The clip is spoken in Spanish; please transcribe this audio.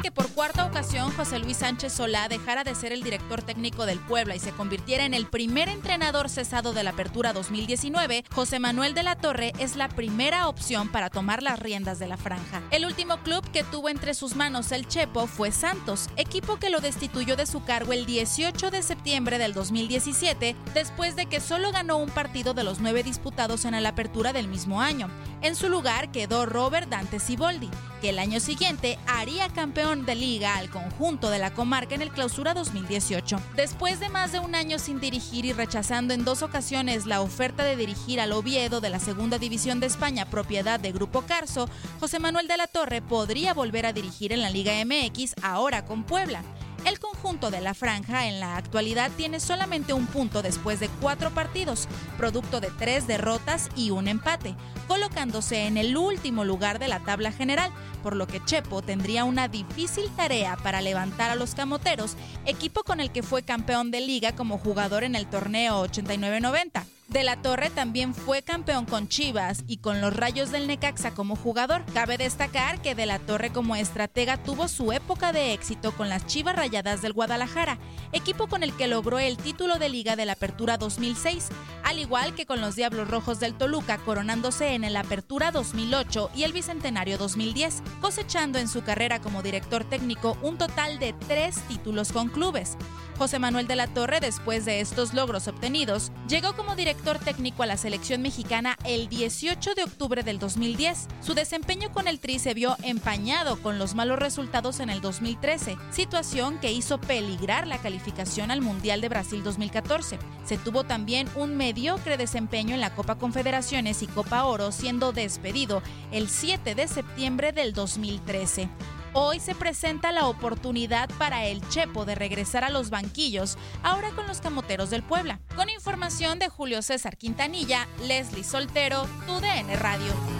Que por cuarta ocasión José Luis Sánchez Solá dejara de ser el director técnico del Puebla y se convirtiera en el primer entrenador cesado de la Apertura 2019, José Manuel de la Torre es la primera opción para tomar las riendas de la franja. El último club que tuvo entre sus manos el Chepo fue Santos, equipo que lo destituyó de su cargo el 18 de septiembre del 2017, después de que solo ganó un partido de los nueve disputados en la Apertura del mismo año. En su lugar quedó Robert Dante Siboldi, que el año siguiente haría campeón de liga al conjunto de la comarca en el clausura 2018. Después de más de un año sin dirigir y rechazando en dos ocasiones la oferta de dirigir al Oviedo de la Segunda División de España, propiedad de Grupo Carso, José Manuel de la Torre podría volver a dirigir en la Liga MX ahora con Puebla. El conjunto de la franja en la actualidad tiene solamente un punto después de cuatro partidos, producto de tres derrotas y un empate, colocándose en el último lugar de la tabla general, por lo que Chepo tendría una difícil tarea para levantar a los camoteros, equipo con el que fue campeón de liga como jugador en el torneo 89-90. De la Torre también fue campeón con Chivas y con los Rayos del Necaxa como jugador. Cabe destacar que De la Torre como estratega tuvo su época de éxito con las Chivas Rayadas del Guadalajara, equipo con el que logró el título de liga de la Apertura 2006, al igual que con los Diablos Rojos del Toluca coronándose en el Apertura 2008 y el Bicentenario 2010, cosechando en su carrera como director técnico un total de tres títulos con clubes. José Manuel de la Torre, después de estos logros obtenidos, llegó como director técnico a la selección mexicana el 18 de octubre del 2010. Su desempeño con el Tri se vio empañado con los malos resultados en el 2013, situación que hizo peligrar la calificación al Mundial de Brasil 2014. Se tuvo también un mediocre desempeño en la Copa Confederaciones y Copa Oro, siendo despedido el 7 de septiembre del 2013. Hoy se presenta la oportunidad para el Chepo de regresar a los banquillos, ahora con los camoteros del Puebla. Con información de Julio César Quintanilla, Leslie Soltero, TUDN Radio.